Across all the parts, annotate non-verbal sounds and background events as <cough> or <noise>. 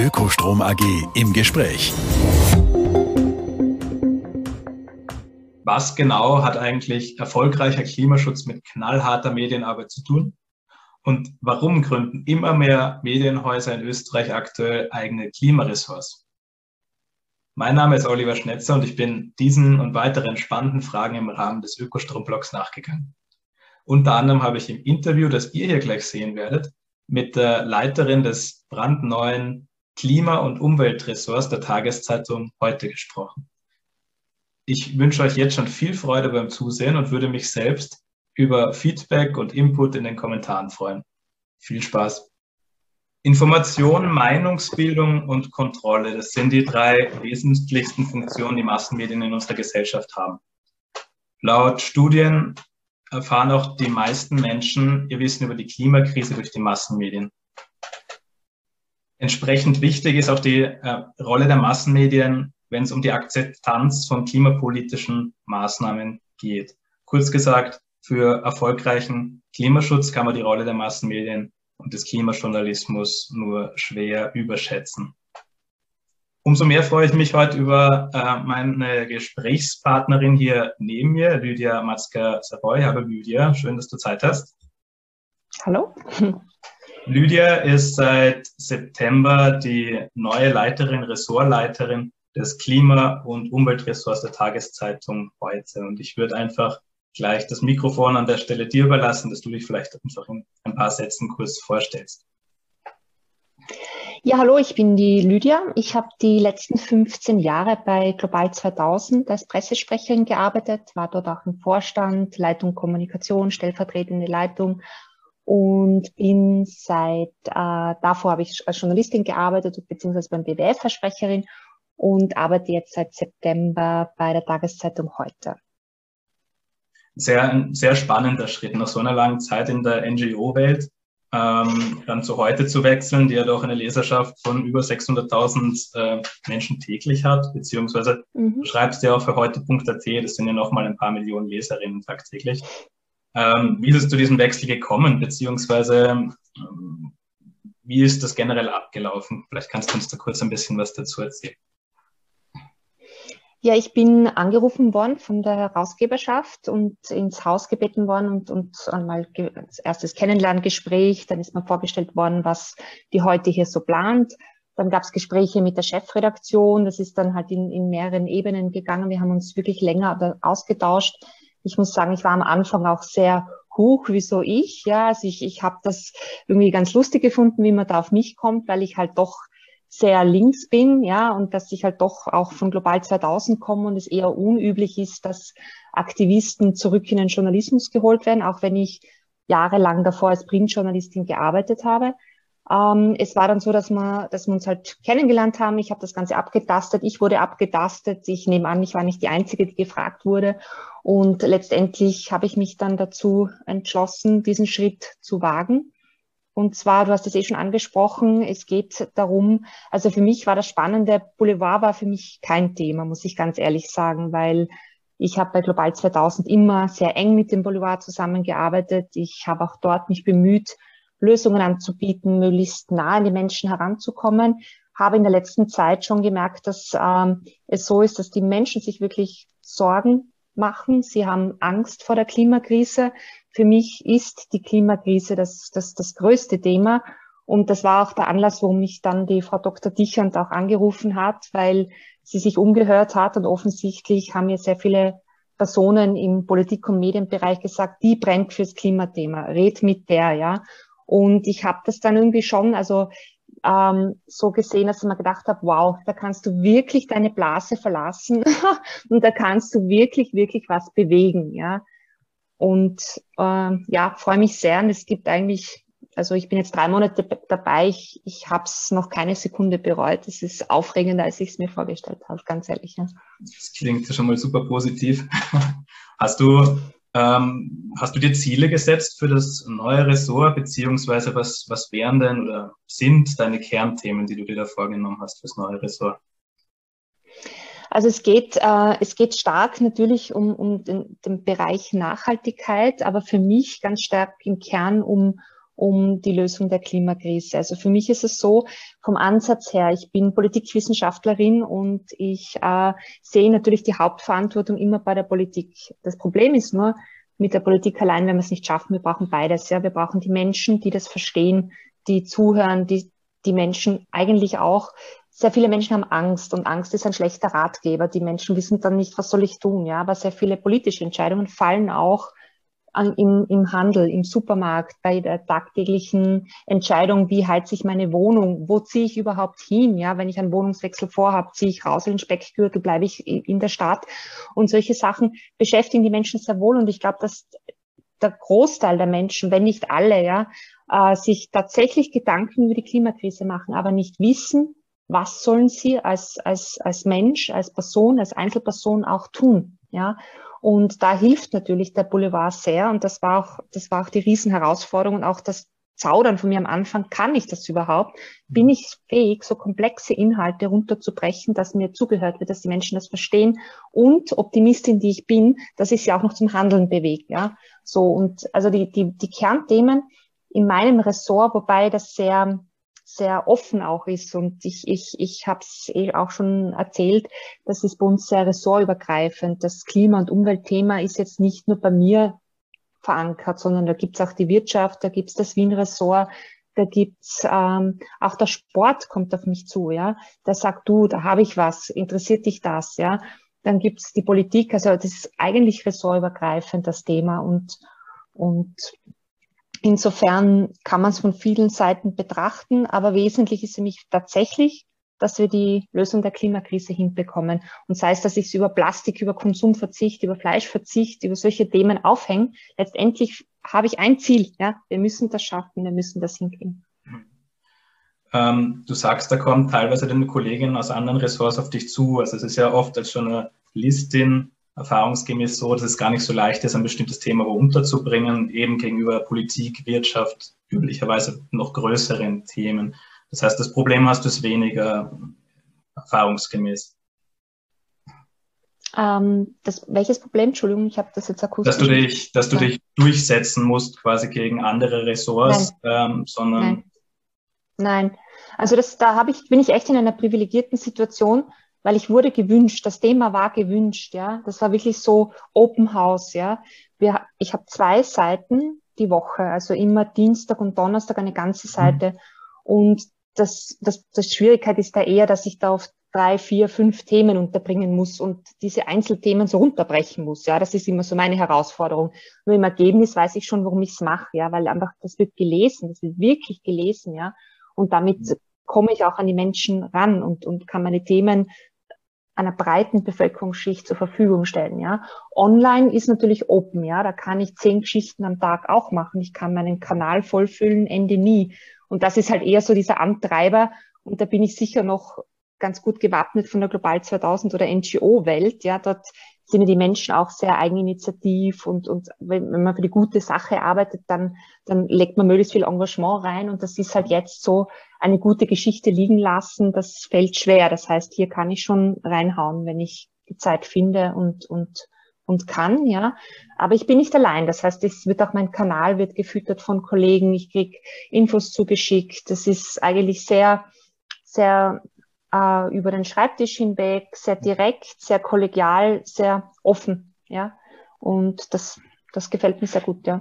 Ökostrom AG im Gespräch. Was genau hat eigentlich erfolgreicher Klimaschutz mit knallharter Medienarbeit zu tun? Und warum gründen immer mehr Medienhäuser in Österreich aktuell eigene Klimaressorts? Mein Name ist Oliver Schnetzer und ich bin diesen und weiteren spannenden Fragen im Rahmen des Ökostrom-Blogs nachgegangen. Unter anderem habe ich im Interview, das ihr hier gleich sehen werdet, mit der Leiterin des brandneuen Klima- und Umweltressorts der Tageszeitung heute gesprochen. Ich wünsche euch jetzt schon viel Freude beim Zusehen und würde mich selbst über Feedback und Input in den Kommentaren freuen. Viel Spaß! Information, Meinungsbildung und Kontrolle, das sind die drei wesentlichsten Funktionen, die Massenmedien in unserer Gesellschaft haben. Laut Studien erfahren auch die meisten Menschen ihr Wissen über die Klimakrise durch die Massenmedien. Entsprechend wichtig ist auch die äh, Rolle der Massenmedien, wenn es um die Akzeptanz von klimapolitischen Maßnahmen geht. Kurz gesagt, für erfolgreichen Klimaschutz kann man die Rolle der Massenmedien und des Klimajournalismus nur schwer überschätzen. Umso mehr freue ich mich heute über äh, meine Gesprächspartnerin hier neben mir, Lydia Matzka-Savoy. Hallo Lydia, schön, dass du Zeit hast. Hallo. Lydia ist seit September die neue Leiterin, Ressortleiterin des Klima- und Umweltressorts der Tageszeitung heute. Und ich würde einfach gleich das Mikrofon an der Stelle dir überlassen, dass du dich vielleicht einfach in ein paar Sätzen kurz vorstellst. Ja, hallo, ich bin die Lydia. Ich habe die letzten 15 Jahre bei Global 2000 als Pressesprecherin gearbeitet, war dort auch im Vorstand, Leitung Kommunikation, stellvertretende Leitung und bin seit, äh, davor habe ich als Journalistin gearbeitet, beziehungsweise beim BWF als Sprecherin und arbeite jetzt seit September bei der Tageszeitung heute. Sehr, sehr spannender Schritt nach so einer langen Zeit in der NGO-Welt ähm, dann zu heute zu wechseln, die ja doch eine Leserschaft von über 600.000 äh, Menschen täglich hat, beziehungsweise mhm. du schreibst ja auch für heute.at, das sind ja nochmal ein paar Millionen Leserinnen tagtäglich. Ähm, wie ist es zu diesem Wechsel gekommen, beziehungsweise ähm, wie ist das generell abgelaufen? Vielleicht kannst du uns da kurz ein bisschen was dazu erzählen. Ja, ich bin angerufen worden von der Herausgeberschaft und ins Haus gebeten worden und, und einmal als erstes Kennenlerngespräch. Dann ist mir vorgestellt worden, was die heute hier so plant. Dann gab es Gespräche mit der Chefredaktion. Das ist dann halt in, in mehreren Ebenen gegangen. Wir haben uns wirklich länger ausgetauscht. Ich muss sagen, ich war am Anfang auch sehr hoch, wieso ich? Ja, also ich, ich habe das irgendwie ganz lustig gefunden, wie man da auf mich kommt, weil ich halt doch sehr links bin, ja, und dass ich halt doch auch von Global 2000 komme und es eher unüblich ist, dass Aktivisten zurück in den Journalismus geholt werden, auch wenn ich jahrelang davor als Printjournalistin gearbeitet habe. Ähm, es war dann so, dass wir, dass wir uns halt kennengelernt haben. Ich habe das Ganze abgetastet. Ich wurde abgetastet. Ich nehme an, ich war nicht die Einzige, die gefragt wurde. Und letztendlich habe ich mich dann dazu entschlossen, diesen Schritt zu wagen und zwar, du hast es eh schon angesprochen, es geht darum, also für mich war das Spannende, Boulevard war für mich kein Thema, muss ich ganz ehrlich sagen, weil ich habe bei Global 2000 immer sehr eng mit dem Boulevard zusammengearbeitet. Ich habe auch dort mich bemüht, Lösungen anzubieten, möglichst nah an die Menschen heranzukommen. Habe in der letzten Zeit schon gemerkt, dass ähm, es so ist, dass die Menschen sich wirklich Sorgen machen. Sie haben Angst vor der Klimakrise. Für mich ist die Klimakrise das, das, das größte Thema. Und das war auch der Anlass, warum mich dann die Frau Dr. Dichand auch angerufen hat, weil sie sich umgehört hat und offensichtlich haben mir sehr viele Personen im Politik- und Medienbereich gesagt, die brennt fürs Klimathema, red mit der, ja. Und ich habe das dann irgendwie schon, also ähm, so gesehen, dass ich mir gedacht habe, wow, da kannst du wirklich deine Blase verlassen <laughs> und da kannst du wirklich, wirklich was bewegen, ja. Und äh, ja, freue mich sehr. Und es gibt eigentlich, also ich bin jetzt drei Monate dabei, ich, ich habe es noch keine Sekunde bereut. Es ist aufregender, als ich es mir vorgestellt habe, ganz ehrlich. Ja. Das klingt schon mal super positiv. <laughs> Hast du, ähm, hast du dir Ziele gesetzt für das neue Ressort, beziehungsweise was, was wären denn oder sind deine Kernthemen, die du dir da vorgenommen hast fürs neue Ressort? Also es geht, äh, es geht stark natürlich um, um den, den Bereich Nachhaltigkeit, aber für mich ganz stark im Kern um, um die Lösung der Klimakrise. Also für mich ist es so, vom Ansatz her, ich bin Politikwissenschaftlerin und ich äh, sehe natürlich die Hauptverantwortung immer bei der Politik. Das Problem ist nur, mit der Politik allein werden wir es nicht schaffen. Wir brauchen beides. Ja, wir brauchen die Menschen, die das verstehen, die zuhören, die die Menschen eigentlich auch sehr viele Menschen haben Angst und Angst ist ein schlechter Ratgeber. Die Menschen wissen dann nicht, was soll ich tun, ja. Aber sehr viele politische Entscheidungen fallen auch im, im Handel, im Supermarkt, bei der tagtäglichen Entscheidung, wie heize ich meine Wohnung, wo ziehe ich überhaupt hin, ja, wenn ich einen Wohnungswechsel vorhabe, ziehe ich raus in den Speckgürtel, bleibe ich in der Stadt. Und solche Sachen beschäftigen die Menschen sehr wohl. Und ich glaube, dass der Großteil der Menschen, wenn nicht alle, ja, äh, sich tatsächlich Gedanken über die Klimakrise machen, aber nicht wissen, was sollen sie als, als, als Mensch, als Person, als Einzelperson auch tun, ja. Und da hilft natürlich der Boulevard sehr. Und das war auch, das war auch die Riesenherausforderung und auch das Zaudern von mir am Anfang. Kann ich das überhaupt? Bin ich fähig, so komplexe Inhalte runterzubrechen, dass mir zugehört wird, dass die Menschen das verstehen? Und Optimistin, die ich bin, dass ich sie auch noch zum Handeln bewege, ja. So. Und also die, die, die Kernthemen in meinem Ressort, wobei das sehr, sehr offen auch ist. Und ich, ich, ich habe es eh auch schon erzählt, das ist bei uns sehr ressortübergreifend. Das Klima- und Umweltthema ist jetzt nicht nur bei mir verankert, sondern da gibt's auch die Wirtschaft, da gibt's das Wien-Ressort, da gibt's ähm, auch der Sport kommt auf mich zu, ja. Da sagt du, da habe ich was, interessiert dich das, ja. Dann gibt's die Politik, also das ist eigentlich ressortübergreifend das Thema und und Insofern kann man es von vielen Seiten betrachten, aber wesentlich ist mich tatsächlich, dass wir die Lösung der Klimakrise hinbekommen. Und sei es, dass ich es über Plastik, über Konsumverzicht, über Fleischverzicht, über solche Themen aufhänge, letztendlich habe ich ein Ziel. Ja? Wir müssen das schaffen, wir müssen das hinkriegen. Ähm, du sagst, da kommen teilweise deine Kolleginnen aus anderen Ressorts auf dich zu. Also es ist ja oft als Journalistin erfahrungsgemäß so, dass es gar nicht so leicht ist, ein bestimmtes Thema unterzubringen, eben gegenüber Politik, Wirtschaft, üblicherweise noch größeren Themen. Das heißt, das Problem hast du es weniger erfahrungsgemäß. Ähm, das, welches Problem? Entschuldigung, ich habe das jetzt akustisch. Dass du dich, dass du ja. dich durchsetzen musst, quasi gegen andere Ressorts, ähm, sondern. Nein. Nein. Also das, da ich, bin ich echt in einer privilegierten Situation, weil ich wurde gewünscht, das Thema war gewünscht, ja. Das war wirklich so Open House, ja. Wir, ich habe zwei Seiten die Woche, also immer Dienstag und Donnerstag eine ganze mhm. Seite. Mhm. Und das, das, das Schwierigkeit ist da eher, dass ich da auf drei, vier, fünf Themen unterbringen muss und diese Einzelthemen so runterbrechen muss. Ja, das ist immer so meine Herausforderung. Nur im Ergebnis weiß ich schon, warum ich es mache, ja, weil einfach das wird gelesen, das wird wirklich gelesen, ja. Und damit mhm. komme ich auch an die Menschen ran und, und kann meine Themen einer breiten Bevölkerungsschicht zur Verfügung stellen. Ja, online ist natürlich open. Ja, da kann ich zehn Geschichten am Tag auch machen. Ich kann meinen Kanal vollfüllen, Ende nie. Und das ist halt eher so dieser Antreiber. Und da bin ich sicher noch ganz gut gewappnet von der Global 2000 oder NGO-Welt. Ja, dort sind ja die Menschen auch sehr eigeninitiativ und, und wenn, man für die gute Sache arbeitet, dann, dann legt man möglichst viel Engagement rein und das ist halt jetzt so eine gute Geschichte liegen lassen, das fällt schwer. Das heißt, hier kann ich schon reinhauen, wenn ich die Zeit finde und, und, und kann, ja. Aber ich bin nicht allein. Das heißt, es wird auch mein Kanal wird gefüttert von Kollegen. Ich krieg Infos zugeschickt. Das ist eigentlich sehr, sehr äh, über den Schreibtisch hinweg, sehr direkt, sehr kollegial, sehr offen, ja. Und das, das gefällt mir sehr gut, ja.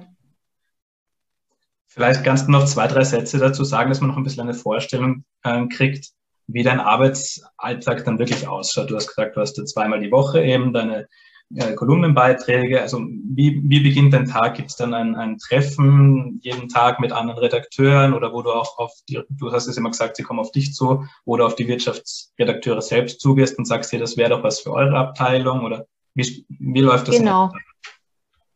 Vielleicht kannst du noch zwei, drei Sätze dazu sagen, dass man noch ein bisschen eine Vorstellung äh, kriegt, wie dein Arbeitsalltag dann wirklich ausschaut. Du hast gesagt, du hast ja zweimal die Woche eben deine äh, Kolumnenbeiträge. Also wie, wie beginnt dein Tag? Gibt es dann ein, ein Treffen jeden Tag mit anderen Redakteuren oder wo du auch auf die, du hast es immer gesagt, sie kommen auf dich zu, oder auf die Wirtschaftsredakteure selbst zugehst und sagst dir, das wäre doch was für eure Abteilung oder wie, wie läuft das? Genau.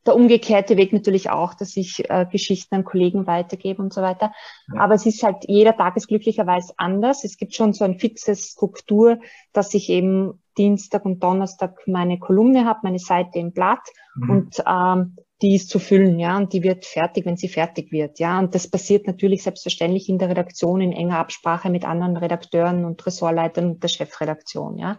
Der umgekehrte Weg natürlich auch, dass ich äh, Geschichten an Kollegen weitergebe und so weiter. Ja. Aber es ist halt, jeder Tag ist glücklicherweise anders. Es gibt schon so ein fixes Struktur, dass ich eben Dienstag und Donnerstag meine Kolumne habe, meine Seite im Blatt mhm. und ähm, die ist zu füllen, ja, und die wird fertig, wenn sie fertig wird, ja. Und das passiert natürlich selbstverständlich in der Redaktion in enger Absprache mit anderen Redakteuren und Ressortleitern und der Chefredaktion, ja.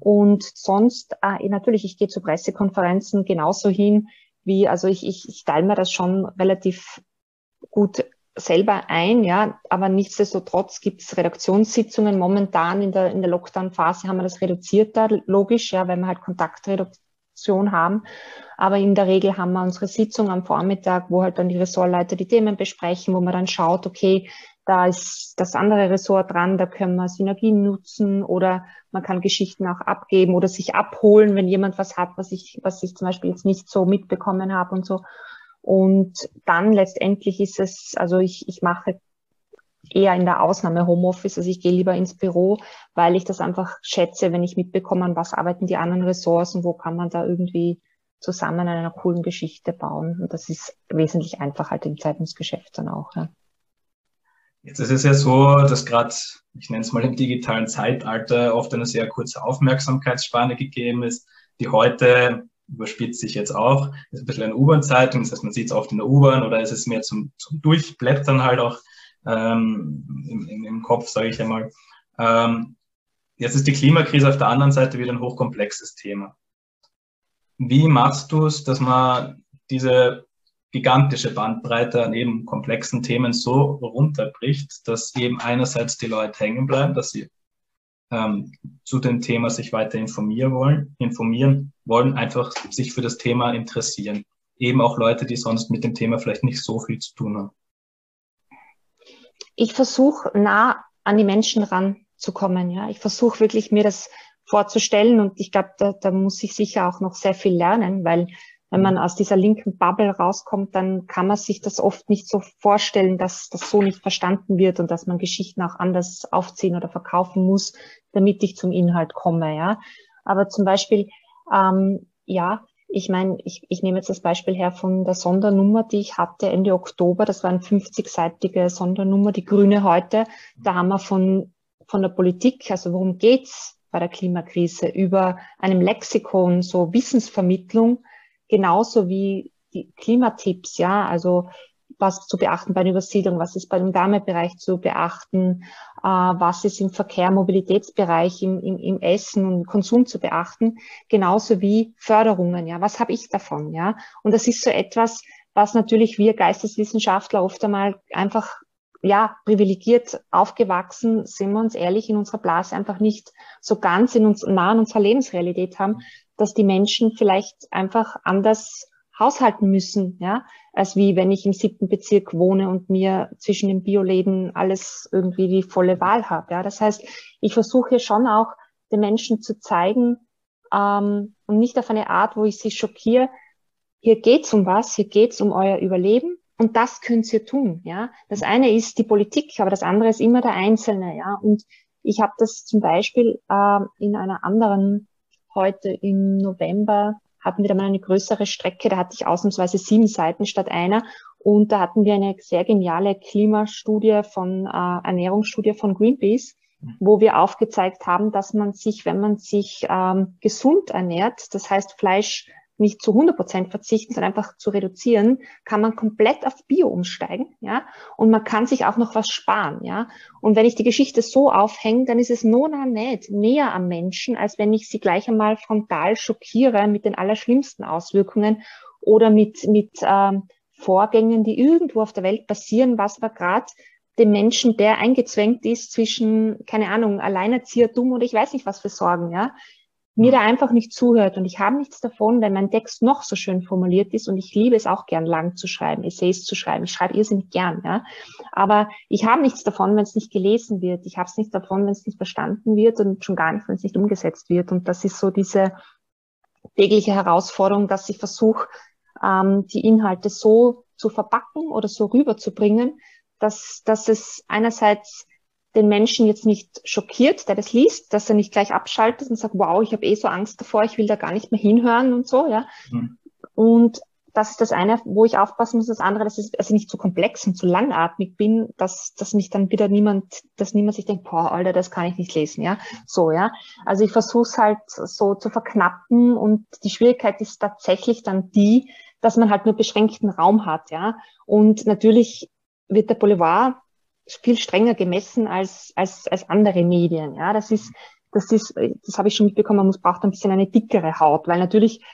Und sonst, äh, natürlich, ich gehe zu Pressekonferenzen genauso hin, wie, also ich, ich, ich teile mir das schon relativ gut selber ein, ja, aber nichtsdestotrotz gibt es Redaktionssitzungen. Momentan in der, in der Lockdown-Phase haben wir das reduziert da, logisch, ja, weil wir halt Kontaktreduktion haben. Aber in der Regel haben wir unsere Sitzung am Vormittag, wo halt dann die Ressortleiter die Themen besprechen, wo man dann schaut, okay, da ist das andere Ressort dran, da können wir Synergien nutzen oder man kann Geschichten auch abgeben oder sich abholen, wenn jemand was hat, was ich, was ich zum Beispiel jetzt nicht so mitbekommen habe und so. Und dann letztendlich ist es, also ich, ich mache eher in der Ausnahme Homeoffice, also ich gehe lieber ins Büro, weil ich das einfach schätze, wenn ich mitbekomme, was arbeiten die anderen Ressourcen, wo kann man da irgendwie zusammen an einer coolen Geschichte bauen. Und das ist wesentlich einfacher halt im Zeitungsgeschäft dann auch. Ja. Jetzt ist es ja so, dass gerade, ich nenne es mal im digitalen Zeitalter, oft eine sehr kurze Aufmerksamkeitsspanne gegeben ist, die heute überspitzt sich jetzt auch, ist ein bisschen eine U-Bahn-Zeitung, das heißt, man sieht es oft in der U-Bahn oder ist es mehr zum, zum Durchblättern halt auch ähm, im, im, Kopf, sage ich einmal. Ähm, jetzt ist die Klimakrise auf der anderen Seite wieder ein hochkomplexes Thema. Wie machst du es, dass man diese gigantische Bandbreite an eben komplexen Themen so runterbricht, dass eben einerseits die Leute hängen bleiben, dass sie ähm, zu dem Thema sich weiter informieren wollen, informieren wollen, einfach sich für das Thema interessieren. Eben auch Leute, die sonst mit dem Thema vielleicht nicht so viel zu tun haben. Ich versuche nah an die Menschen ranzukommen. Ja, ich versuche wirklich mir das vorzustellen und ich glaube, da, da muss ich sicher auch noch sehr viel lernen, weil wenn man aus dieser linken Bubble rauskommt, dann kann man sich das oft nicht so vorstellen, dass das so nicht verstanden wird und dass man Geschichten auch anders aufziehen oder verkaufen muss, damit ich zum Inhalt komme. Ja, aber zum Beispiel, ähm, ja, ich meine, ich, ich nehme jetzt das Beispiel her von der Sondernummer, die ich hatte Ende Oktober. Das war eine 50-seitige Sondernummer, die Grüne heute. Da haben wir von von der Politik, also worum geht's bei der Klimakrise, über einem Lexikon, so Wissensvermittlung genauso wie die Klimatipps, ja, also was zu beachten bei der Übersiedlung, was ist bei dem Wärmebereich zu beachten, äh, was ist im Verkehr, Mobilitätsbereich, im, im, im Essen und Konsum zu beachten, genauso wie Förderungen, ja, was habe ich davon, ja? Und das ist so etwas, was natürlich wir Geisteswissenschaftler oft einmal einfach ja, privilegiert aufgewachsen, sind wir uns ehrlich, in unserer Blase einfach nicht so ganz in uns, nah an unserer Lebensrealität haben, dass die Menschen vielleicht einfach anders haushalten müssen, ja, als wie wenn ich im siebten Bezirk wohne und mir zwischen den Bioläden alles irgendwie die volle Wahl habe. Ja, das heißt, ich versuche schon auch den Menschen zu zeigen ähm, und nicht auf eine Art, wo ich sie schockiere. Hier geht's um was, hier geht's um euer Überleben und das könnt ihr tun. Ja, das eine ist die Politik, aber das andere ist immer der Einzelne. Ja, und ich habe das zum Beispiel äh, in einer anderen heute im November hatten wir da eine größere Strecke, da hatte ich ausnahmsweise sieben Seiten statt einer. Und da hatten wir eine sehr geniale Klimastudie von äh, Ernährungsstudie von Greenpeace, wo wir aufgezeigt haben, dass man sich, wenn man sich ähm, gesund ernährt, das heißt Fleisch nicht zu 100 Prozent verzichten, sondern einfach zu reduzieren, kann man komplett auf Bio umsteigen, ja, und man kann sich auch noch was sparen, ja. Und wenn ich die Geschichte so aufhänge, dann ist es nona nicht näher am Menschen, als wenn ich sie gleich einmal frontal schockiere mit den allerschlimmsten Auswirkungen oder mit, mit ähm, Vorgängen, die irgendwo auf der Welt passieren, was wir gerade dem Menschen, der eingezwängt ist zwischen, keine Ahnung, Alleinerziehertum oder ich weiß nicht was für Sorgen, ja, mir da einfach nicht zuhört und ich habe nichts davon, wenn mein Text noch so schön formuliert ist und ich liebe es auch gern lang zu schreiben, Essays zu schreiben. Ich schreibe irrsinnig gern, ja. Aber ich habe nichts davon, wenn es nicht gelesen wird. Ich habe es nicht davon, wenn es nicht verstanden wird und schon gar nicht, wenn es nicht umgesetzt wird. Und das ist so diese tägliche Herausforderung, dass ich versuche, ähm, die Inhalte so zu verpacken oder so rüberzubringen, dass, dass es einerseits den Menschen jetzt nicht schockiert, der das liest, dass er nicht gleich abschaltet und sagt, wow, ich habe eh so Angst davor, ich will da gar nicht mehr hinhören und so, ja. Mhm. Und das ist das eine, wo ich aufpassen muss. Das andere, dass ich also nicht zu komplex und zu langatmig bin, dass, dass mich dann wieder niemand, dass niemand sich denkt, boah, Alter, das kann ich nicht lesen, ja. So, ja. Also ich versuche es halt so zu verknappen und die Schwierigkeit ist tatsächlich dann die, dass man halt nur beschränkten Raum hat, ja. Und natürlich wird der Boulevard viel strenger gemessen als, als, als andere Medien. Ja, das ist, das ist, das habe ich schon mitbekommen, man muss, braucht ein bisschen eine dickere Haut, weil natürlich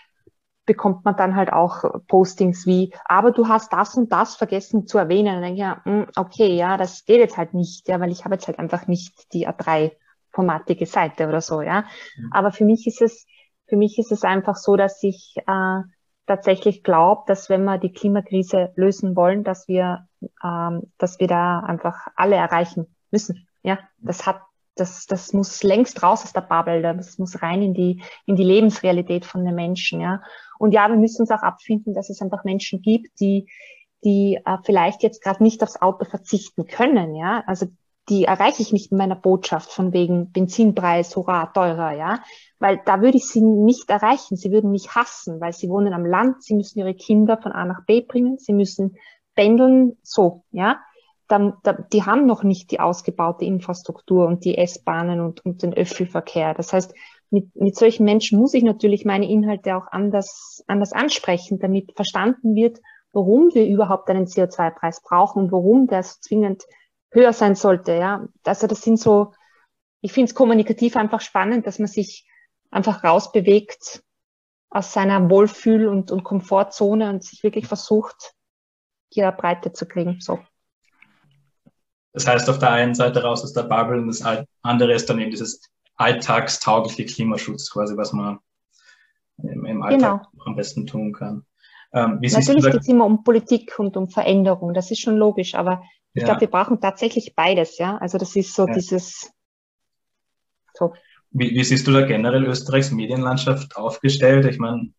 bekommt man dann halt auch Postings wie, aber du hast das und das vergessen zu erwähnen. Und dann denke ich, ja, hm, okay, ja, das geht jetzt halt nicht, ja, weil ich habe jetzt halt einfach nicht die A3-formatige Seite oder so, ja. Mhm. Aber für mich ist es, für mich ist es einfach so, dass ich äh, tatsächlich glaube, dass wenn wir die Klimakrise lösen wollen, dass wir, ähm, dass wir da einfach alle erreichen müssen. Ja, das hat das, das muss längst raus aus der Bubble, das muss rein in die, in die Lebensrealität von den Menschen, ja. Und ja, wir müssen uns auch abfinden, dass es einfach Menschen gibt, die, die äh, vielleicht jetzt gerade nicht aufs Auto verzichten können, ja. Also die erreiche ich nicht in meiner Botschaft von wegen Benzinpreis, hurra, teurer, ja. Weil da würde ich sie nicht erreichen. Sie würden mich hassen, weil sie wohnen am Land, sie müssen ihre Kinder von A nach B bringen, sie müssen pendeln, so, ja dann, da, die haben noch nicht die ausgebaute Infrastruktur und die S-Bahnen und, und den Öffelverkehr. Das heißt, mit, mit solchen Menschen muss ich natürlich meine Inhalte auch anders, anders ansprechen, damit verstanden wird, warum wir überhaupt einen CO2-Preis brauchen und warum das zwingend höher sein sollte. Ja, also das sind so, ich finde es kommunikativ einfach spannend, dass man sich einfach rausbewegt aus seiner Wohlfühl- und, und Komfortzone und sich wirklich versucht, Breite zu kriegen. So. Das heißt, auf der einen Seite raus aus der Bubble und das andere ist dann eben dieses alltagstaugliche Klimaschutz, quasi, was man im, im Alltag genau. am besten tun kann. Ähm, Natürlich geht es immer um Politik und um Veränderung, das ist schon logisch, aber ich ja. glaube, wir brauchen tatsächlich beides, ja. Also das ist so ja. dieses so. Wie, wie siehst du da generell Österreichs Medienlandschaft aufgestellt? Ich meine,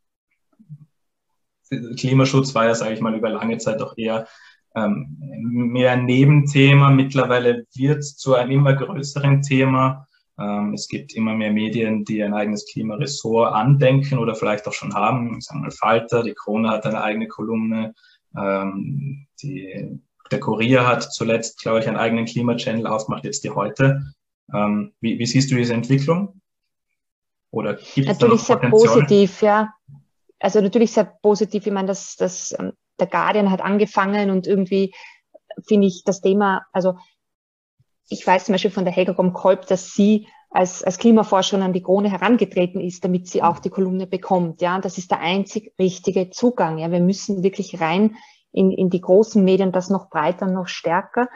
Klimaschutz war ja, sage ich mal, über lange Zeit auch eher ähm, mehr ein Nebenthema. Mittlerweile wird es zu einem immer größeren Thema. Ähm, es gibt immer mehr Medien, die ein eigenes Klimaressort andenken oder vielleicht auch schon haben. Sagen wir mal Falter, die Krone hat eine eigene Kolumne. Ähm, die, der Kurier hat zuletzt, glaube ich, einen eigenen Klimachannel aufgemacht, jetzt die heute. Ähm, wie, wie siehst du diese Entwicklung? Oder gibt es Natürlich sehr positiv, ja. Also natürlich sehr positiv. Ich meine, dass das ähm, der Guardian hat angefangen und irgendwie finde ich das Thema, also ich weiß zum Beispiel von der Helga Kolb, dass sie als, als Klimaforscherin an die Krone herangetreten ist, damit sie auch die Kolumne bekommt. Ja, das ist der einzig richtige Zugang. Ja, wir müssen wirklich rein in, in die großen Medien, das noch breiter, noch stärker.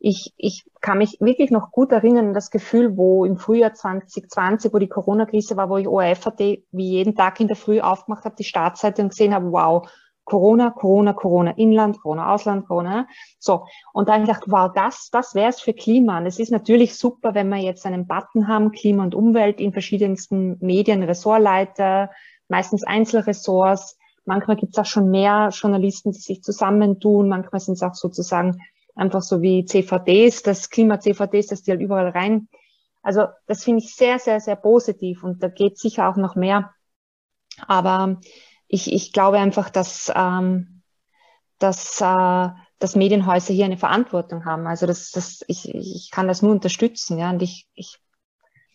Ich, ich kann mich wirklich noch gut erinnern das Gefühl, wo im Frühjahr 2020, wo die Corona-Krise war, wo ich ORF-AT wie jeden Tag in der Früh aufgemacht habe, die Startseite und gesehen habe, wow, Corona, Corona, Corona, Inland, Corona, Ausland, Corona. So. Und dann gedacht, wow, das, das wäre es für Klima. Und es ist natürlich super, wenn wir jetzt einen Button haben, Klima und Umwelt in verschiedensten Medien, Ressortleiter, meistens Einzelressorts. Manchmal gibt es auch schon mehr Journalisten, die sich zusammentun. Manchmal sind es auch sozusagen einfach so wie CVDs, das Klima-CVDs, das die halt überall rein. Also das finde ich sehr, sehr, sehr positiv und da geht sicher auch noch mehr. Aber ich, ich glaube einfach, dass, ähm, dass, äh, dass Medienhäuser hier eine Verantwortung haben. Also das, das, ich, ich kann das nur unterstützen. Ja? Und ich, ich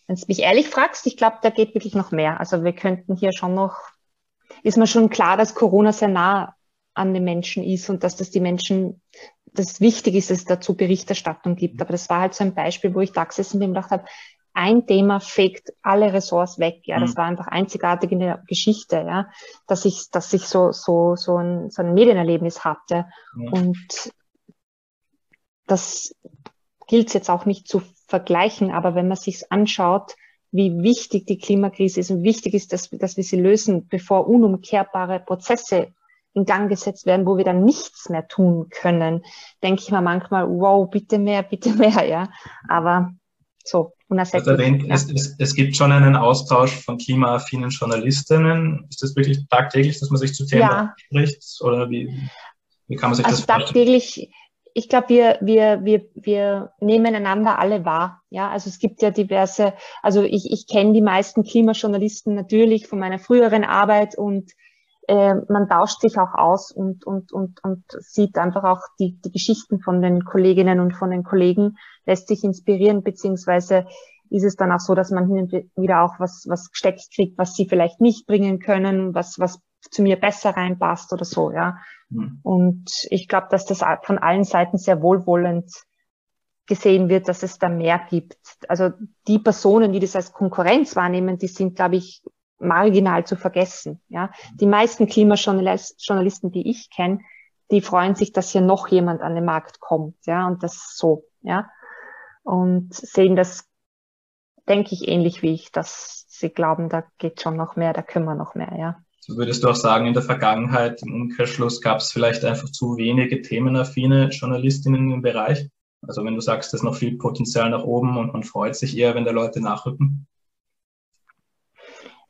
wenn du mich ehrlich fragst, ich glaube, da geht wirklich noch mehr. Also wir könnten hier schon noch, ist mir schon klar, dass Corona sehr nah an den Menschen ist und dass das die Menschen, das wichtig ist, dass es dazu Berichterstattung gibt. Aber das war halt so ein Beispiel, wo ich da gesessen bin und gedacht habe, ein Thema fegt alle Ressorts weg. Ja, das mhm. war einfach einzigartig in der Geschichte, ja, dass ich, dass ich so, so, so ein, so ein Medienerlebnis hatte. Mhm. Und das gilt jetzt auch nicht zu vergleichen, aber wenn man sich anschaut, wie wichtig die Klimakrise ist und wichtig ist, dass, dass wir sie lösen, bevor unumkehrbare Prozesse in Gang gesetzt werden, wo wir dann nichts mehr tun können, denke ich mir manchmal, wow, bitte mehr, bitte mehr, ja. Aber so, unersetzlich. Erwähnt, ja. es, es, es, gibt schon einen Austausch von klimaaffinen Journalistinnen. Ist das wirklich tagtäglich, dass man sich zu Themen ja. spricht? Oder wie, wie kann man sich also das vorstellen? Tagtäglich, ich glaube, wir, wir, wir, wir nehmen einander alle wahr. Ja, also es gibt ja diverse, also ich, ich kenne die meisten Klimajournalisten natürlich von meiner früheren Arbeit und äh, man tauscht sich auch aus und, und, und, und sieht einfach auch die, die Geschichten von den Kolleginnen und von den Kollegen, lässt sich inspirieren, beziehungsweise ist es dann auch so, dass man hin wieder auch was, was gesteckt kriegt, was sie vielleicht nicht bringen können, was, was zu mir besser reinpasst oder so, ja. Mhm. Und ich glaube, dass das von allen Seiten sehr wohlwollend gesehen wird, dass es da mehr gibt. Also die Personen, die das als Konkurrenz wahrnehmen, die sind, glaube ich, marginal zu vergessen. Ja, die meisten Klimajournalisten, die ich kenne, die freuen sich, dass hier noch jemand an den Markt kommt. Ja, und das so. Ja, und sehen das, denke ich, ähnlich wie ich, dass sie glauben, da geht schon noch mehr, da können wir noch mehr. Ja. So würdest du auch sagen, in der Vergangenheit im Umkehrschluss gab es vielleicht einfach zu wenige themenaffine Journalistinnen im Bereich? Also wenn du sagst, da ist noch viel Potenzial nach oben und man freut sich eher, wenn da Leute nachrücken?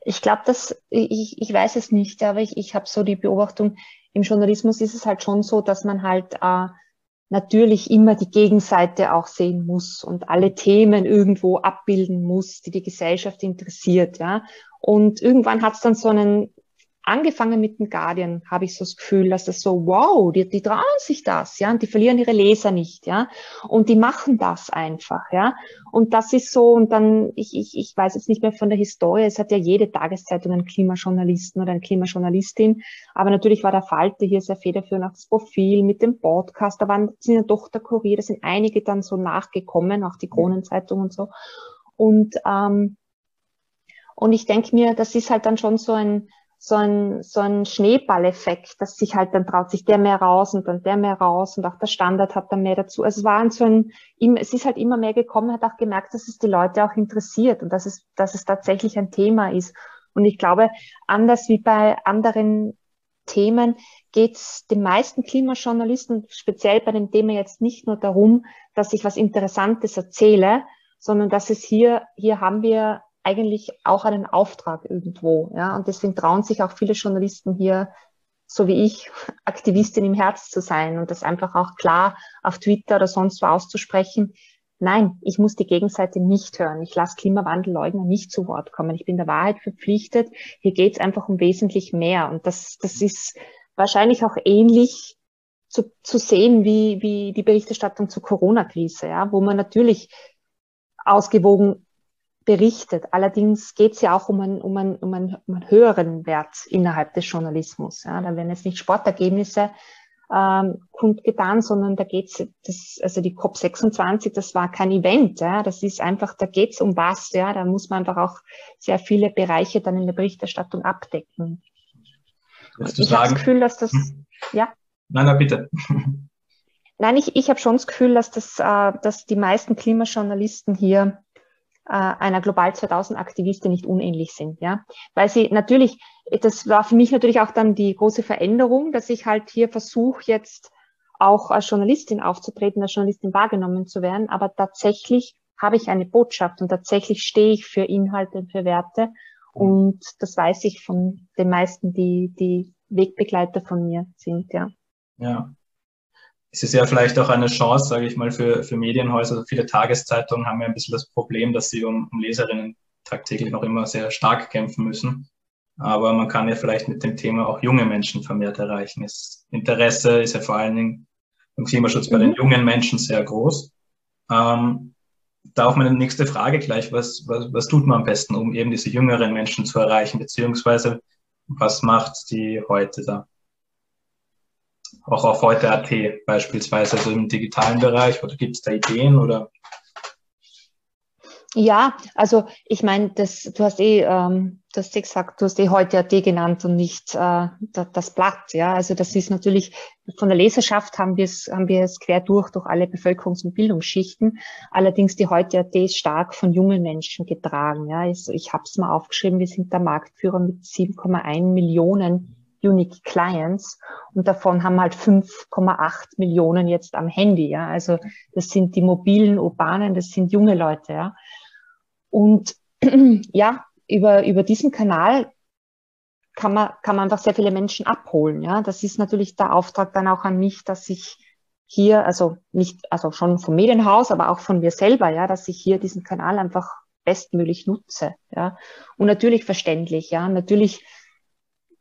Ich glaube, dass ich, ich weiß es nicht, aber ich, ich habe so die Beobachtung, im Journalismus ist es halt schon so, dass man halt äh, natürlich immer die Gegenseite auch sehen muss und alle Themen irgendwo abbilden muss, die die Gesellschaft interessiert, ja. Und irgendwann hat es dann so einen angefangen mit dem Guardian, habe ich so das Gefühl, dass das so, wow, die, die trauen sich das, ja, und die verlieren ihre Leser nicht, ja, und die machen das einfach, ja, und das ist so, und dann, ich, ich, ich weiß jetzt nicht mehr von der Historie, es hat ja jede Tageszeitung einen Klimajournalisten oder eine Klimajournalistin, aber natürlich war der Falte hier sehr federführend auf das Profil mit dem Podcast, da waren, sind ja doch der Kurier, da sind einige dann so nachgekommen, auch die Kronenzeitung und so, und, ähm, und ich denke mir, das ist halt dann schon so ein, so ein, so ein Schneeballeffekt, dass sich halt dann traut sich der mehr raus und dann der mehr raus und auch der Standard hat dann mehr dazu. Also es war so ein, es ist halt immer mehr gekommen, hat auch gemerkt, dass es die Leute auch interessiert und dass es, dass es tatsächlich ein Thema ist. Und ich glaube, anders wie bei anderen Themen geht es den meisten Klimajournalisten, speziell bei dem Thema jetzt nicht nur darum, dass ich was Interessantes erzähle, sondern dass es hier, hier haben wir eigentlich auch einen Auftrag irgendwo. Ja? Und deswegen trauen sich auch viele Journalisten hier, so wie ich, <laughs> Aktivistin im Herz zu sein und das einfach auch klar auf Twitter oder sonst wo auszusprechen. Nein, ich muss die Gegenseite nicht hören. Ich lasse Klimawandelleugner nicht zu Wort kommen. Ich bin der Wahrheit verpflichtet. Hier geht es einfach um wesentlich mehr. Und das, das ist wahrscheinlich auch ähnlich zu, zu sehen wie, wie die Berichterstattung zur Corona-Krise, ja, wo man natürlich ausgewogen berichtet. Allerdings geht es ja auch um einen, um, einen, um, einen, um einen höheren Wert innerhalb des Journalismus. Ja. Da werden jetzt nicht Sportergebnisse ähm, kundgetan, sondern da geht's, das, also die COP26, das war kein Event, ja. Das ist einfach, da geht's um was, ja. Da muss man einfach auch sehr viele Bereiche dann in der Berichterstattung abdecken. ich habe das Gefühl, dass das, hm? ja. Nein, na bitte. Nein, ich, ich habe schon das Gefühl, dass das, äh, dass die meisten Klimajournalisten hier einer Global 2000 Aktivistin nicht unähnlich sind, ja. Weil sie natürlich, das war für mich natürlich auch dann die große Veränderung, dass ich halt hier versuche jetzt auch als Journalistin aufzutreten, als Journalistin wahrgenommen zu werden, aber tatsächlich habe ich eine Botschaft und tatsächlich stehe ich für Inhalte und für Werte und das weiß ich von den meisten, die, die Wegbegleiter von mir sind, ja. Ja, es ist ja vielleicht auch eine Chance, sage ich mal, für, für Medienhäuser. Also viele Tageszeitungen haben ja ein bisschen das Problem, dass sie um, um Leserinnen tagtäglich noch immer sehr stark kämpfen müssen. Aber man kann ja vielleicht mit dem Thema auch junge Menschen vermehrt erreichen. Das Interesse ist ja vor allen Dingen im Klimaschutz bei den mhm. jungen Menschen sehr groß. Ähm, da auch meine nächste Frage gleich. Was, was, was tut man am besten, um eben diese jüngeren Menschen zu erreichen? Beziehungsweise was macht die heute da? Auch auf heute.at beispielsweise, also im digitalen Bereich? Oder gibt es da Ideen oder? Ja, also ich meine, das, du hast eh, ähm, du hast eh gesagt, du hast eh heute.at genannt und nicht äh, das Blatt. Ja, also das ist natürlich von der Leserschaft haben wir es haben wir es quer durch durch alle Bevölkerungs- und Bildungsschichten. Allerdings die heute.at ist stark von jungen Menschen getragen. Ja, ich, ich habe es mal aufgeschrieben. Wir sind der Marktführer mit 7,1 Millionen Unique Clients und davon haben halt 5,8 Millionen jetzt am Handy. Ja, also das sind die mobilen Urbanen, das sind junge Leute. Ja, und <clears throat> ja, über über diesen Kanal kann man kann man einfach sehr viele Menschen abholen. Ja, das ist natürlich der Auftrag dann auch an mich, dass ich hier, also nicht, also schon vom Medienhaus, aber auch von mir selber, ja, dass ich hier diesen Kanal einfach bestmöglich nutze, ja. Und natürlich verständlich, ja. Natürlich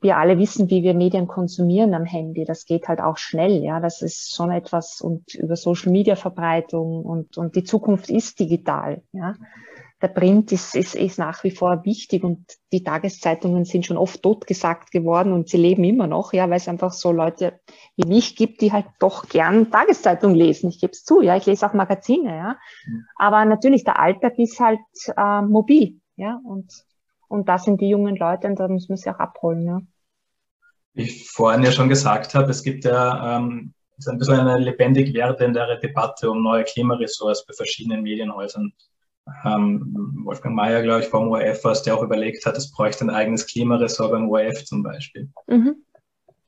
wir alle wissen, wie wir Medien konsumieren am Handy. Das geht halt auch schnell, ja. Das ist schon etwas und über Social Media Verbreitung und, und die Zukunft ist digital, ja. Der Print ist, ist, ist nach wie vor wichtig und die Tageszeitungen sind schon oft totgesagt geworden und sie leben immer noch, ja, weil es einfach so Leute wie mich gibt, die halt doch gern Tageszeitung lesen. Ich gebe es zu, ja, ich lese auch Magazine, ja. Aber natürlich, der Alltag ist halt äh, mobil, ja, und Und da sind die jungen Leute und da müssen wir sie auch abholen. Ja. Wie ich vorhin ja schon gesagt habe, es gibt ja ähm, ist ein bisschen eine lebendig werdendere Debatte um neue Klimaressorts bei verschiedenen Medienhäusern. Ähm, Wolfgang Mayer, glaube ich, vom ORF, was der auch überlegt hat, es bräuchte ein eigenes Klimaressort beim ORF zum Beispiel. Mhm.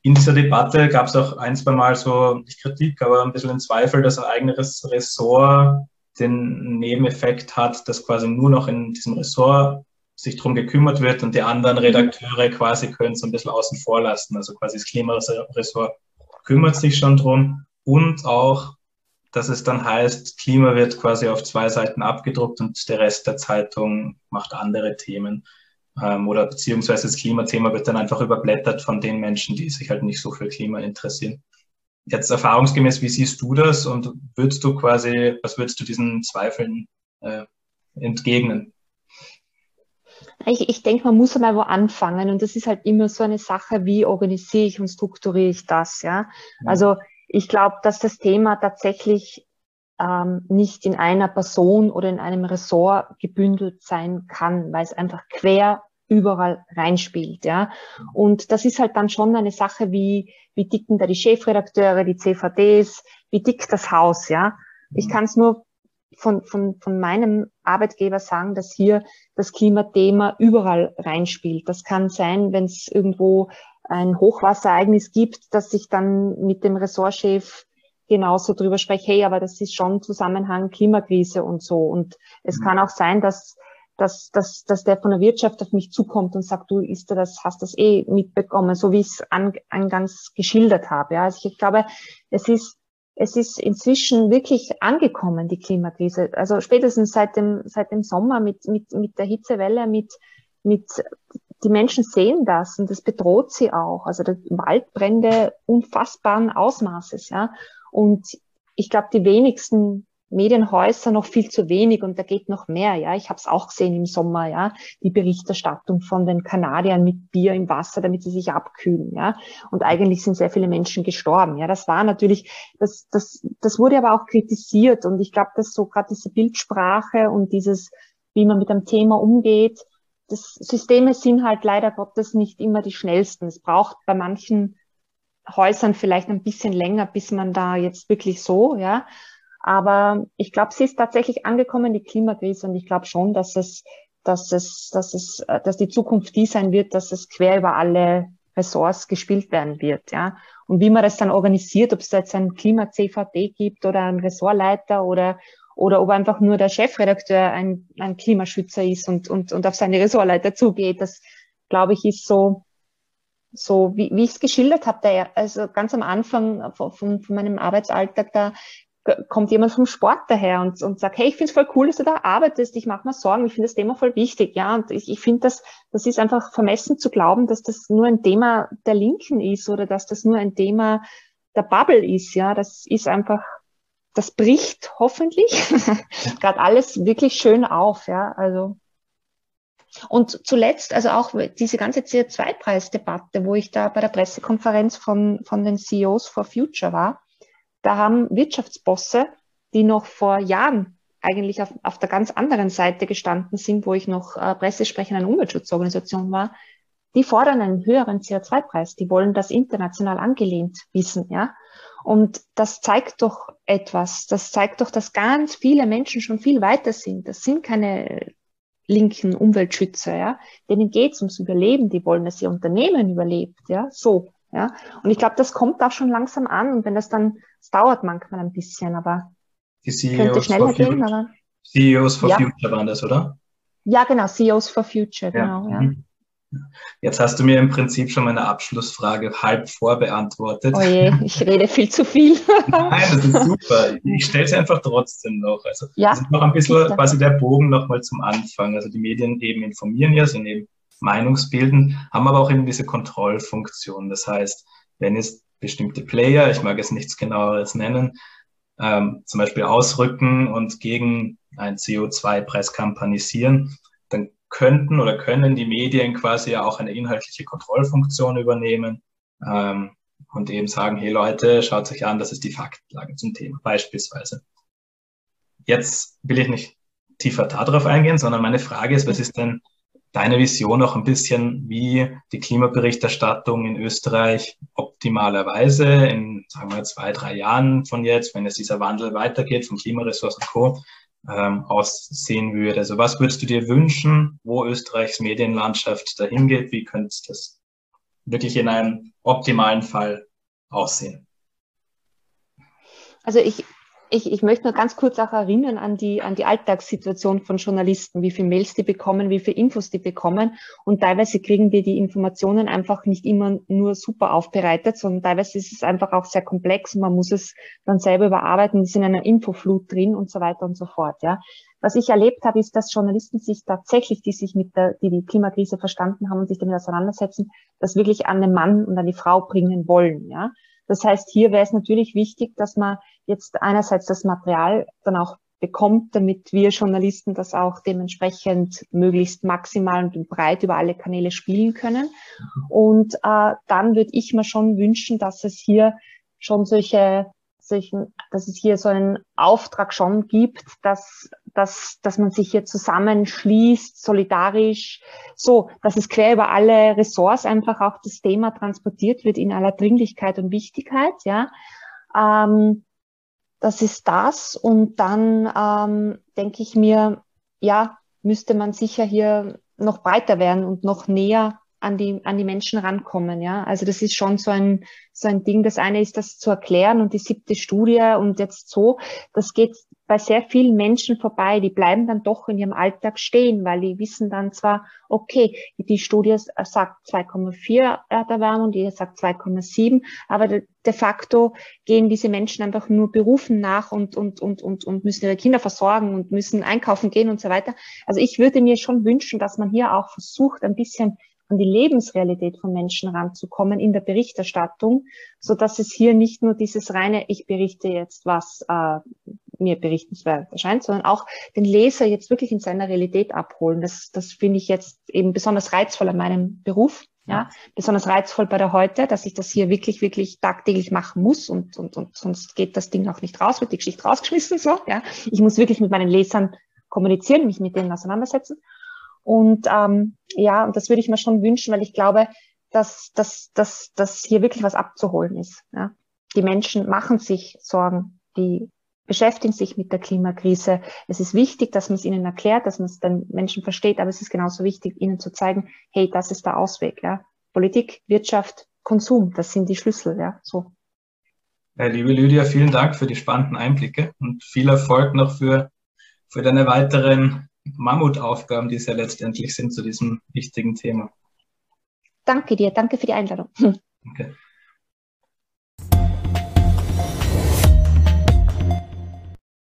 In dieser Debatte gab es auch ein, zwei Mal so, nicht Kritik, aber ein bisschen in Zweifel, dass ein eigenes Ressort den Nebeneffekt hat, dass quasi nur noch in diesem Ressort sich drum gekümmert wird und die anderen Redakteure quasi können es ein bisschen außen vor lassen. Also quasi das Klimaressort kümmert sich schon drum und auch, dass es dann heißt, Klima wird quasi auf zwei Seiten abgedruckt und der Rest der Zeitung macht andere Themen. Ähm, oder beziehungsweise das Klimathema wird dann einfach überblättert von den Menschen, die sich halt nicht so für Klima interessieren. Jetzt erfahrungsgemäß, wie siehst du das und würdest du quasi, was würdest du diesen Zweifeln äh, entgegnen? Ich, ich denke, man muss einmal wo anfangen und das ist halt immer so eine Sache, wie organisiere ich und strukturiere ich das, ja. ja. Also ich glaube, dass das Thema tatsächlich ähm, nicht in einer Person oder in einem Ressort gebündelt sein kann, weil es einfach quer überall reinspielt, ja. Und das ist halt dann schon eine Sache, wie, wie dicken da die Chefredakteure, die CVDs, wie dick das Haus, ja. Ich kann es nur von, von, von meinem Arbeitgeber sagen, dass hier das Klimathema überall reinspielt. Das kann sein, wenn es irgendwo ein Hochwasserereignis gibt, dass ich dann mit dem Ressortchef genauso drüber spreche, hey, aber das ist schon Zusammenhang Klimakrise und so. Und es mhm. kann auch sein, dass, dass, dass, dass der von der Wirtschaft auf mich zukommt und sagt, du ist du das, hast das eh mitbekommen, so wie ich es an, eingangs geschildert habe. Ja, also ich glaube, es ist es ist inzwischen wirklich angekommen, die Klimakrise. Also spätestens seit dem, seit dem Sommer mit, mit, mit der Hitzewelle, mit, mit, die Menschen sehen das und das bedroht sie auch. Also Waldbrände unfassbaren Ausmaßes, ja. Und ich glaube, die wenigsten Medienhäuser noch viel zu wenig und da geht noch mehr. Ja, ich habe es auch gesehen im Sommer. Ja, die Berichterstattung von den Kanadiern mit Bier im Wasser, damit sie sich abkühlen. Ja, und eigentlich sind sehr viele Menschen gestorben. Ja, das war natürlich, das das das wurde aber auch kritisiert und ich glaube, dass so gerade diese Bildsprache und dieses, wie man mit einem Thema umgeht, das Systeme sind halt leider Gottes nicht immer die schnellsten. Es braucht bei manchen Häusern vielleicht ein bisschen länger, bis man da jetzt wirklich so, ja, aber ich glaube, sie ist tatsächlich angekommen, die Klimakrise, und ich glaube schon, dass es, dass es, dass es, äh, dass die Zukunft die sein wird, dass es quer über alle Ressorts gespielt werden wird, ja. Und wie man das dann organisiert, ob es da jetzt ein Klima-CVD gibt oder ein Ressortleiter oder oder ob einfach nur der Chefredakteur ein, ein Klimaschützer ist und, und, und auf seine Ressortleiter zugeht, das glaube ich ist so, so wie, wie ich es geschildert habe, der, also ganz am Anfang von, von meinem Arbeitsalltag, da kommt jemand vom Sport daher und, und sagt, hey, ich finde es voll cool, dass du da arbeitest, ich mache mir Sorgen, ich finde das Thema voll wichtig, ja, und ich, ich finde das, das ist einfach vermessen zu glauben, dass das nur ein Thema der Linken ist oder dass das nur ein Thema der Bubble ist, ja, das ist einfach, das bricht hoffentlich <laughs> gerade alles wirklich schön auf, ja, also. Und zuletzt, also auch diese ganze CO2-Preisdebatte, wo ich da bei der Pressekonferenz von, von den CEOs for Future war, da haben Wirtschaftsbosse, die noch vor Jahren eigentlich auf, auf der ganz anderen Seite gestanden sind, wo ich noch äh, Pressesprecher einer Umweltschutzorganisation war, die fordern einen höheren CO2-Preis. Die wollen das international angelehnt wissen, ja. Und das zeigt doch etwas. Das zeigt doch, dass ganz viele Menschen schon viel weiter sind. Das sind keine linken Umweltschützer, ja. Denen geht es ums Überleben. Die wollen, dass ihr Unternehmen überlebt, ja. So. Ja? Und ich glaube, das kommt auch schon langsam an. Und wenn das dann, es dauert manchmal ein bisschen, aber die CEOs könnte schneller gehen. Aber, CEOs for ja. Future waren das, oder? Ja, genau, CEOs for Future, genau. Ja. Mhm. Jetzt hast du mir im Prinzip schon meine Abschlussfrage halb vorbeantwortet. Oh je, ich rede viel zu viel. <laughs> Nein, das ist super. Ich stelle sie einfach trotzdem noch. Also ja, das ist noch ein bisschen quasi der Bogen nochmal zum Anfang. Also die Medien eben informieren ja, sind eben Meinungsbilden, haben aber auch eben diese Kontrollfunktion. Das heißt, wenn es bestimmte Player, ich mag es nichts genaueres nennen, ähm, zum Beispiel ausrücken und gegen einen CO2-Preis kampanisieren, dann könnten oder können die Medien quasi ja auch eine inhaltliche Kontrollfunktion übernehmen ähm, und eben sagen, hey Leute, schaut euch an, das ist die Faktenlage zum Thema beispielsweise. Jetzt will ich nicht tiefer darauf eingehen, sondern meine Frage ist, was ist denn deine Vision auch ein bisschen, wie die Klimaberichterstattung in Österreich optimalerweise in, sagen wir, zwei, drei Jahren von jetzt, wenn es dieser Wandel weitergeht von Klimaressourcen und Co., ähm, aussehen würde. Also was würdest du dir wünschen, wo Österreichs Medienlandschaft dahin geht? Wie könnte das wirklich in einem optimalen Fall aussehen? Also ich, ich, ich möchte nur ganz kurz auch erinnern an die, an die Alltagssituation von Journalisten, wie viele Mails die bekommen, wie viele Infos die bekommen. Und teilweise kriegen wir die Informationen einfach nicht immer nur super aufbereitet, sondern teilweise ist es einfach auch sehr komplex und man muss es dann selber überarbeiten, ist in einer Infoflut drin und so weiter und so fort. Ja. Was ich erlebt habe, ist, dass Journalisten sich tatsächlich, die sich mit der, die die Klimakrise verstanden haben und sich damit auseinandersetzen, das wirklich an den Mann und an die Frau bringen wollen. Ja. Das heißt, hier wäre es natürlich wichtig, dass man jetzt einerseits das Material dann auch bekommt, damit wir Journalisten das auch dementsprechend möglichst maximal und breit über alle Kanäle spielen können. Und äh, dann würde ich mir schon wünschen, dass es hier schon solche, solchen, dass es hier so einen Auftrag schon gibt, dass, dass, dass man sich hier zusammenschließt, solidarisch, so, dass es quer über alle Ressorts einfach auch das Thema transportiert wird in aller Dringlichkeit und Wichtigkeit, ja. Ähm, das ist das. Und dann ähm, denke ich mir, ja, müsste man sicher hier noch breiter werden und noch näher an die, an die Menschen rankommen. Ja, also das ist schon so ein, so ein Ding. Das eine ist, das zu erklären und die siebte Studie und jetzt so, das geht bei sehr vielen Menschen vorbei. Die bleiben dann doch in ihrem Alltag stehen, weil die wissen dann zwar, okay, die Studie sagt 2,4 Erderwärmung, die sagt 2,7, aber de, facto gehen diese Menschen einfach nur Berufen nach und, und, und, und, und müssen ihre Kinder versorgen und müssen einkaufen gehen und so weiter. Also ich würde mir schon wünschen, dass man hier auch versucht, ein bisschen an die Lebensrealität von Menschen ranzukommen in der Berichterstattung, so dass es hier nicht nur dieses reine, ich berichte jetzt, was äh, mir berichtenswert erscheint, sondern auch den Leser jetzt wirklich in seiner Realität abholen. Das, das finde ich jetzt eben besonders reizvoll an meinem Beruf. Ja, besonders reizvoll bei der heute, dass ich das hier wirklich, wirklich tagtäglich machen muss und, und, und sonst geht das Ding auch nicht raus, wird die Geschichte rausgeschmissen, so, ja. Ich muss wirklich mit meinen Lesern kommunizieren, mich mit denen auseinandersetzen. Und ähm, ja, und das würde ich mir schon wünschen, weil ich glaube, dass, dass, dass, dass hier wirklich was abzuholen ist. Ja. Die Menschen machen sich Sorgen, die beschäftigen sich mit der Klimakrise. Es ist wichtig, dass man es ihnen erklärt, dass man es den Menschen versteht, aber es ist genauso wichtig, ihnen zu zeigen, hey, das ist der Ausweg. Ja. Politik, Wirtschaft, Konsum, das sind die Schlüssel. Ja, so. Ja, liebe Lydia, vielen Dank für die spannenden Einblicke und viel Erfolg noch für, für deine weiteren Mammutaufgaben, die es ja letztendlich sind zu diesem wichtigen Thema. Danke dir, danke für die Einladung. Okay.